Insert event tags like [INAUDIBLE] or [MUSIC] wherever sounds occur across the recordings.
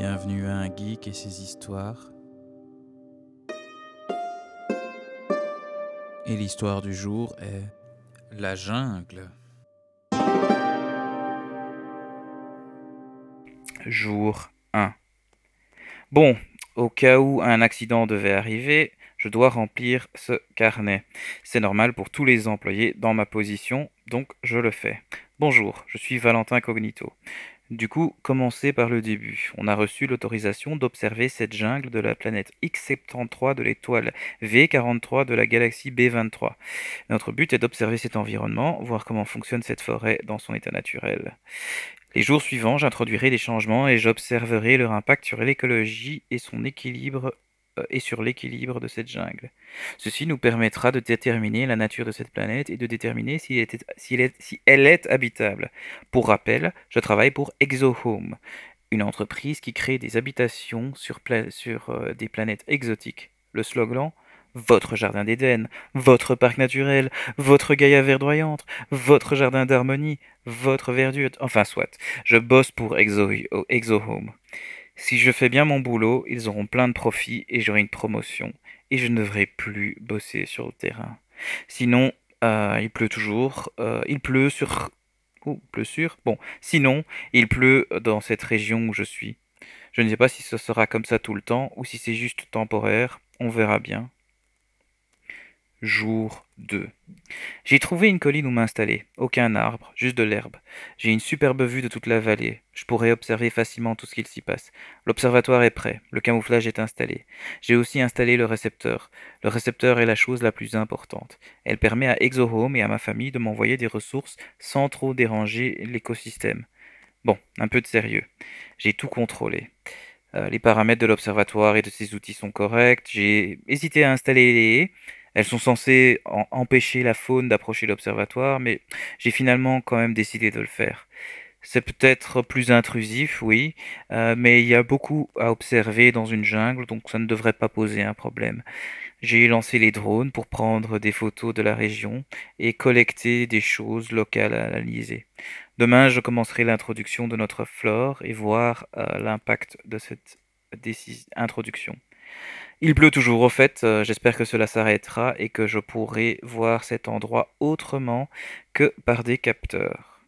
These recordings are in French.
Bienvenue à un geek et ses histoires. Et l'histoire du jour est la jungle. Jour 1. Bon, au cas où un accident devait arriver, je dois remplir ce carnet. C'est normal pour tous les employés dans ma position, donc je le fais. Bonjour, je suis Valentin Cognito. Du coup, commencer par le début. On a reçu l'autorisation d'observer cette jungle de la planète X73 de l'étoile V43 de la galaxie B23. Notre but est d'observer cet environnement, voir comment fonctionne cette forêt dans son état naturel. Les jours suivants, j'introduirai des changements et j'observerai leur impact sur l'écologie et son équilibre et sur l'équilibre de cette jungle. Ceci nous permettra de déterminer la nature de cette planète et de déterminer si elle est, habitable. Pour rappel, je travaille pour ExoHome, une entreprise qui crée des habitations sur, euh, des planètes exotiques. Le slogan votre jardin d'Éden, votre parc naturel, votre Gaïa verdoyante, votre jardin d'harmonie, votre verdure, enfin soit, je bosse pour Exo, ExoHome. Si je fais bien mon boulot, ils auront plein de profits et j'aurai une promotion. Et je ne devrai plus bosser sur le terrain. Sinon, euh, il pleut toujours. Euh, il pleut sur... Oh, pleut sur? Bon, sinon, il pleut dans cette région où je suis. Je ne sais pas si ce sera comme ça tout le temps ou si c'est juste temporaire. On verra bien. Jour 2. J'ai trouvé une colline où m'installer. Aucun arbre, juste de l'herbe. J'ai une superbe vue de toute la vallée. Je pourrais observer facilement tout ce qu'il s'y passe. L'observatoire est prêt. Le camouflage est installé. J'ai aussi installé le récepteur. Le récepteur est la chose la plus importante. Elle permet à ExoHome et à ma famille de m'envoyer des ressources sans trop déranger l'écosystème. Bon, un peu de sérieux. J'ai tout contrôlé. Euh, les paramètres de l'observatoire et de ses outils sont corrects. J'ai hésité à installer les haies. Elles sont censées empêcher la faune d'approcher l'observatoire, mais j'ai finalement quand même décidé de le faire. C'est peut-être plus intrusif, oui, euh, mais il y a beaucoup à observer dans une jungle, donc ça ne devrait pas poser un problème. J'ai lancé les drones pour prendre des photos de la région et collecter des choses locales à analyser. Demain, je commencerai l'introduction de notre flore et voir euh, l'impact de cette introduction. Il pleut toujours, au fait, euh, j'espère que cela s'arrêtera et que je pourrai voir cet endroit autrement que par des capteurs.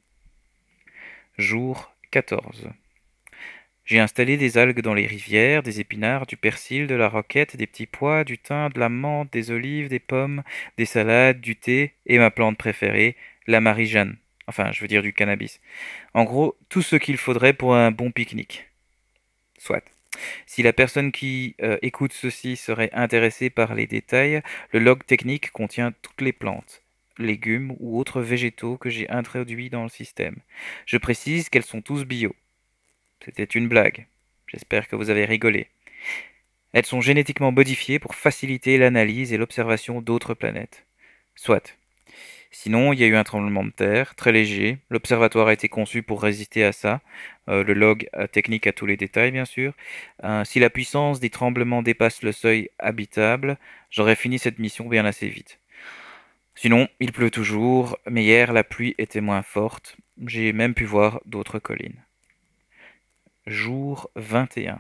Jour 14. J'ai installé des algues dans les rivières, des épinards, du persil, de la roquette, des petits pois, du thym, de la menthe, des olives, des pommes, des salades, du thé et ma plante préférée, la marie-jeanne. Enfin, je veux dire du cannabis. En gros, tout ce qu'il faudrait pour un bon pique-nique. Soit. Si la personne qui euh, écoute ceci serait intéressée par les détails, le log technique contient toutes les plantes, légumes ou autres végétaux que j'ai introduits dans le système. Je précise qu'elles sont tous bio. C'était une blague. J'espère que vous avez rigolé. Elles sont génétiquement modifiées pour faciliter l'analyse et l'observation d'autres planètes. Soit. Sinon, il y a eu un tremblement de terre, très léger. L'observatoire a été conçu pour résister à ça. Euh, le log technique a tous les détails, bien sûr. Euh, si la puissance des tremblements dépasse le seuil habitable, j'aurais fini cette mission bien assez vite. Sinon, il pleut toujours, mais hier la pluie était moins forte. J'ai même pu voir d'autres collines. Jour 21.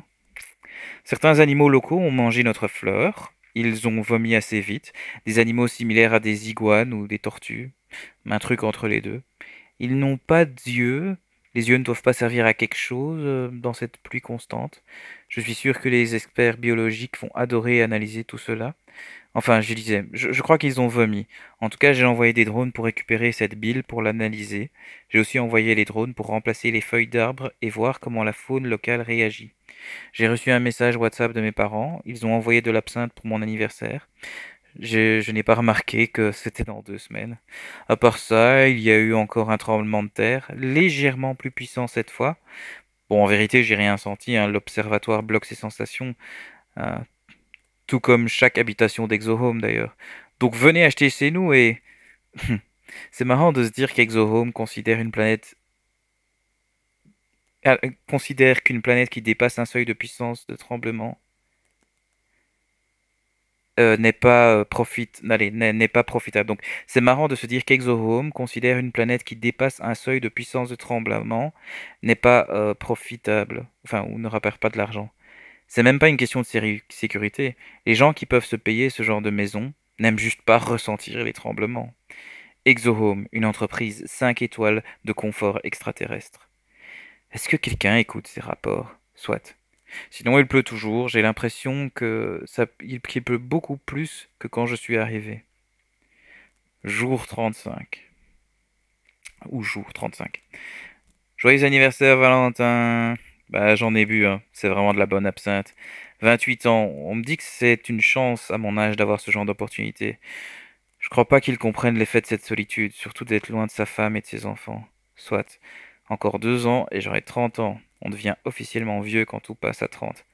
Certains animaux locaux ont mangé notre fleur, ils ont vomi assez vite, des animaux similaires à des iguanes ou des tortues, un truc entre les deux. Ils n'ont pas d'yeux, les yeux ne doivent pas servir à quelque chose euh, dans cette pluie constante. Je suis sûr que les experts biologiques vont adorer analyser tout cela. Enfin, je disais, je, crois qu'ils ont vomi. En tout cas, j'ai envoyé des drones pour récupérer cette bile pour l'analyser. J'ai aussi envoyé les drones pour remplacer les feuilles d'arbres et voir comment la faune locale réagit. J'ai reçu un message WhatsApp de mes parents. Ils ont envoyé de l'absinthe pour mon anniversaire. Je, n'ai pas remarqué que c'était dans deux semaines. À part ça, il y a eu encore un tremblement de terre, légèrement plus puissant cette fois. Bon, en vérité, j'ai rien senti. Hein. L'observatoire bloque ses sensations, euh, tout comme chaque habitation d'ExoHome d'ailleurs. Donc venez acheter chez nous et... [LAUGHS] C'est marrant de se dire qu'ExoHome considère une planète euh, considère qu'une planète qui dépasse un seuil de puissance de tremblement euh, n'est pas euh, n'est pas profitable. Donc c'est marrant de se dire qu'Exohome considère une planète qui dépasse un seuil de puissance de tremblement n'est pas euh, profitable, enfin ou ne rapporte pas de l'argent. C'est même pas une question de sécurité. Les gens qui peuvent se payer ce genre de maison n'aiment juste pas ressentir les tremblements. Exohome, une entreprise 5 étoiles de confort extraterrestre. Est-ce que quelqu'un écoute ces rapports? Soit. Sinon, il pleut toujours. J'ai l'impression que ça, il, qu'il pleut beaucoup plus que quand je suis arrivé. Jour 35. Ou jour 35. Joyeux anniversaire, Valentin. Bah, j'en ai bu, hein. C'est vraiment de la bonne absinthe. 28 ans. On me dit que c'est une chance à mon âge d'avoir ce genre d'opportunité. Je crois pas qu'il comprenne l'effet de cette solitude, surtout d'être loin de sa femme et de ses enfants. Soit. Encore deux ans et j'aurai 30 ans. On devient officiellement vieux quand tout passe à 30.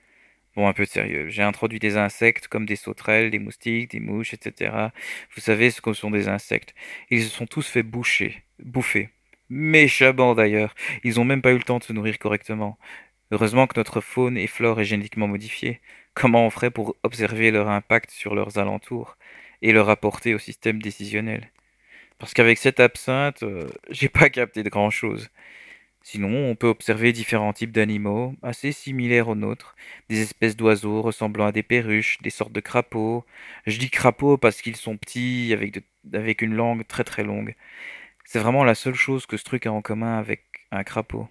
Bon, un peu sérieux. J'ai introduit des insectes comme des sauterelles, des moustiques, des mouches, etc. Vous savez ce que sont des insectes. Ils se sont tous fait boucher, bouffer. Méchamment d'ailleurs. Ils ont même pas eu le temps de se nourrir correctement. Heureusement que notre faune et flore est génétiquement modifiée. Comment on ferait pour observer leur impact sur leurs alentours et le rapporter au système décisionnel? Parce qu'avec cette absinthe, euh, [LAUGHS] j'ai pas capté de grand-chose. Sinon, on peut observer différents types d'animaux, assez similaires aux nôtres, des espèces d'oiseaux ressemblant à des perruches, des sortes de crapauds. Je dis crapauds parce qu'ils sont petits, avec, avec une langue très très longue. C'est vraiment la seule chose que ce truc a en commun avec un crapaud.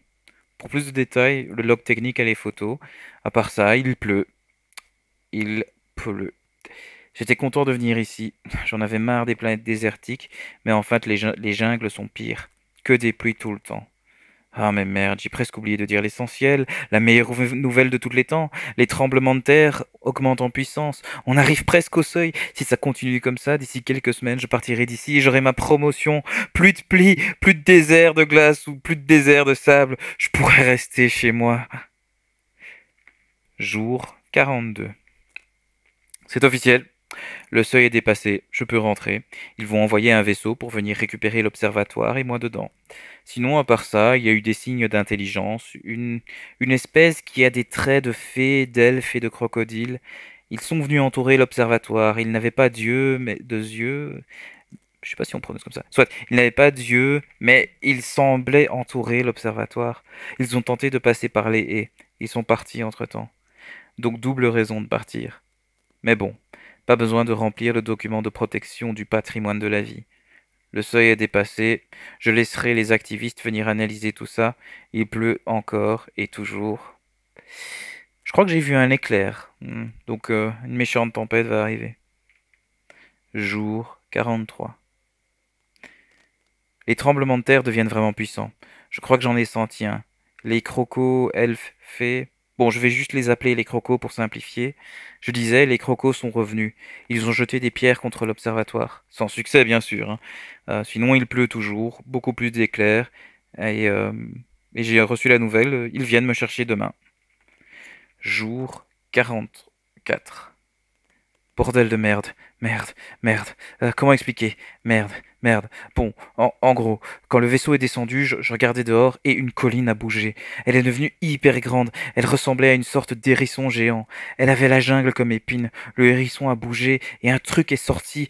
Pour plus de détails, le log technique et les photos. À part ça, il pleut. Il pleut. J'étais content de venir ici. [LAUGHS] J'en avais marre des planètes désertiques, mais en fait, les, jun- les jungles sont pires. Que des pluies tout le temps. Ah mais merde, j'ai presque oublié de dire l'essentiel, la meilleure ouv- nouvelle de tous les temps. Les tremblements de terre augmentent en puissance. On arrive presque au seuil. Si ça continue comme ça, d'ici quelques semaines, je partirai d'ici et j'aurai ma promotion. Plus de pluie, plus de désert de glace ou plus de désert de sable. Je pourrais rester chez moi. Jour 42. C'est officiel. Le seuil est dépassé. Je peux rentrer. Ils vont envoyer un vaisseau pour venir récupérer l'observatoire et moi dedans. Sinon, à part ça, il y a eu des signes d'intelligence, une, une espèce qui a des traits de fée, d'elfe et de crocodile. Ils sont venus entourer l'observatoire. Ils n'avaient pas d'yeux, mais de yeux. Je sais pas si on prononce comme ça. Soit, ils n'avaient pas d'yeux, mais ils semblaient entourer l'observatoire. Ils ont tenté de passer par les haies. Ils sont partis entre-temps. Donc double raison de partir. Mais bon, pas besoin de remplir le document de protection du patrimoine de la vie. Le seuil est dépassé. Je laisserai les activistes venir analyser tout ça. Il pleut encore et toujours. Je crois que j'ai vu un éclair. Hmm. Donc euh, une méchante tempête va arriver. Jour 43. Les tremblements de terre deviennent vraiment puissants. Je crois que j'en ai senti un. Les crocos, elfes, fées. Bon, je vais juste les appeler les crocos pour simplifier. Je disais, les crocos sont revenus. Ils ont jeté des pierres contre l'observatoire. Sans succès, bien sûr. hein. Euh, sinon, il pleut toujours, beaucoup plus d'éclairs. Et, euh, et j'ai reçu la nouvelle, ils viennent me chercher demain. Jour 44. Bordel de merde, merde, merde. Euh, comment expliquer? Merde, merde. Bon, en, gros, quand le vaisseau est descendu, je, regardais dehors et une colline a bougé. Elle est devenue hyper grande. Elle ressemblait à une sorte d'hérisson géant. Elle avait la jungle comme épine. Le hérisson a bougé et un truc est sorti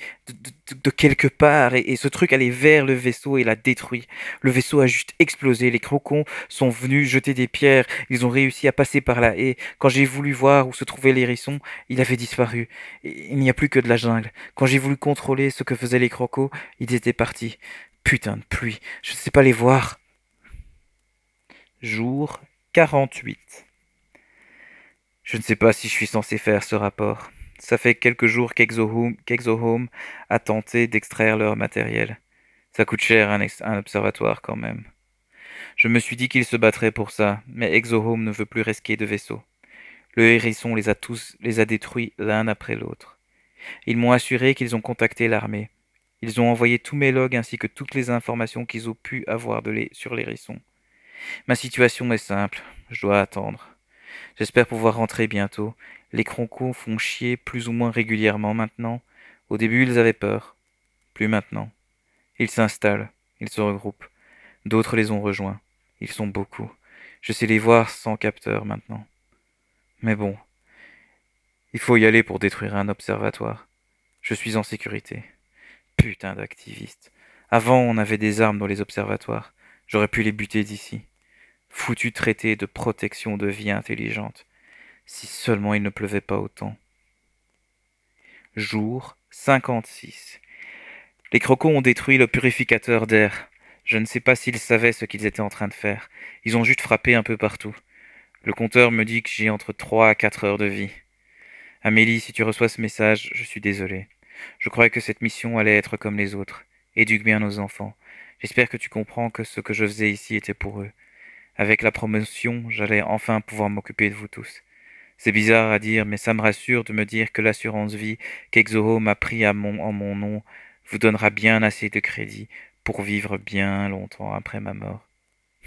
de, quelque part et, et ce truc allait vers le vaisseau et l'a détruit. Le vaisseau a juste explosé. Les crocons sont venus jeter des pierres. Ils ont réussi à passer par la haie. Quand j'ai voulu voir où se trouvait l'hérisson, il avait disparu. Et il n'y a plus que de la jungle. Quand j'ai voulu contrôler ce que faisaient les crocos, ils étaient partis. Putain de pluie. Je ne sais pas les voir. Jour 48. Je ne sais pas si je suis censé faire ce rapport. Ça fait quelques jours qu'ExoHome a tenté d'extraire leur matériel. Ça coûte cher un observatoire quand même. Je me suis dit qu'ils se battraient pour ça, mais ExoHome ne veut plus risquer de vaisseau. Le hérisson les a tous les a détruits l'un après l'autre. Ils m'ont assuré qu'ils ont contacté l'armée. Ils ont envoyé tous mes logs ainsi que toutes les informations qu'ils ont pu avoir de les, sur l'hérisson. Ma situation est simple, je dois attendre. J'espère pouvoir rentrer bientôt. Les croncos font chier plus ou moins régulièrement maintenant. Au début, ils avaient peur. Plus maintenant. Ils s'installent, ils se regroupent. D'autres les ont rejoints. Ils sont beaucoup. Je sais les voir sans capteur maintenant. Mais bon, il faut y aller pour détruire un observatoire. Je suis en sécurité. Putain d'activiste. Avant, on avait des armes dans les observatoires. J'aurais pu les buter d'ici. Foutu traité de protection de vie intelligente. Si seulement il ne pleuvait pas autant. Jour 56. Les crocos ont détruit le purificateur d'air. Je ne sais pas s'ils savaient ce qu'ils étaient en train de faire. Ils ont juste frappé un peu partout. Le compteur me dit que j'ai entre trois à quatre heures de vie. Amélie, si tu reçois ce message, je suis désolé. Je croyais que cette mission allait être comme les autres. Éduque bien nos enfants. J'espère que tu comprends que ce que je faisais ici était pour eux. Avec la promotion, j'allais enfin pouvoir m'occuper de vous tous. C'est bizarre à dire, mais ça me rassure de me dire que l'assurance vie qu'Exoho m'a pris en mon nom vous donnera bien assez de crédit pour vivre bien longtemps après ma mort.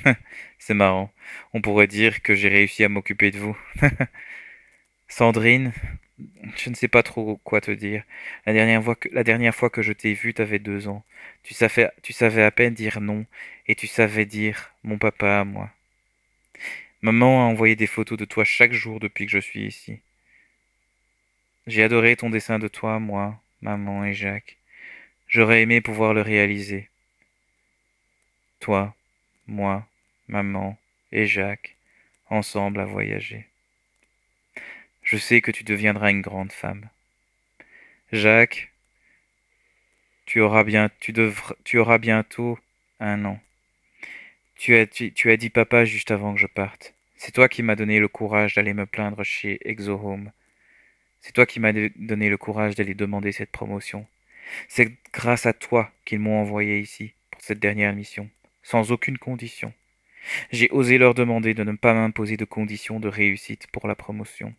[LAUGHS] C'est marrant. On pourrait dire que j'ai réussi à m'occuper de vous. [LAUGHS] Sandrine, je ne sais pas trop quoi te dire. La dernière fois que, je t'ai vue, t'avais deux ans. Tu savais, tu savais à peine dire non, et tu savais dire mon papa moi. Maman a envoyé des photos de toi chaque jour depuis que je suis ici. J'ai adoré ton dessin de toi, moi, maman et Jacques. J'aurais aimé pouvoir le réaliser. Toi, moi, maman et Jacques, ensemble à voyager. Je sais que tu deviendras une grande femme. Jacques, tu auras, bien, tu, bientôt un an. Tu as, tu as dit papa juste avant que je parte. C'est toi qui m'as donné le courage d'aller me plaindre chez Exohome. C'est toi qui m'as donné le courage d'aller demander cette promotion. C'est grâce à toi qu'ils m'ont envoyé ici pour cette dernière mission, sans aucune condition. J'ai osé leur demander de ne pas m'imposer de conditions de réussite pour la promotion.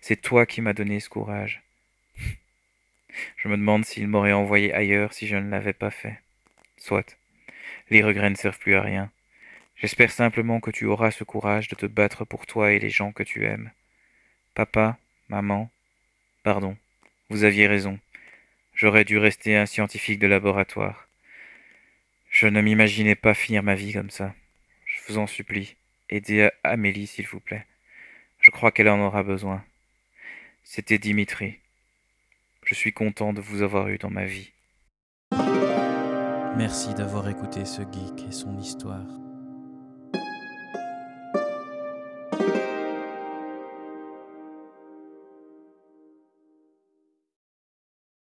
C'est toi qui m'as donné ce courage. Je me demande s'ils m'auraient envoyé ailleurs si je ne l'avais pas fait. Soit. Les regrets ne servent plus à rien. J'espère simplement que tu auras ce courage de te battre pour toi et les gens que tu aimes. Papa, maman, pardon, vous aviez raison. J'aurais dû rester un scientifique de laboratoire. Je ne m'imaginais pas finir ma vie comme ça. Je vous en supplie, aidez Amélie, s'il vous plaît. Je crois qu'elle en aura besoin. C'était Dimitri. Je suis content de vous avoir eu dans ma vie. Merci d'avoir écouté ce geek et son histoire.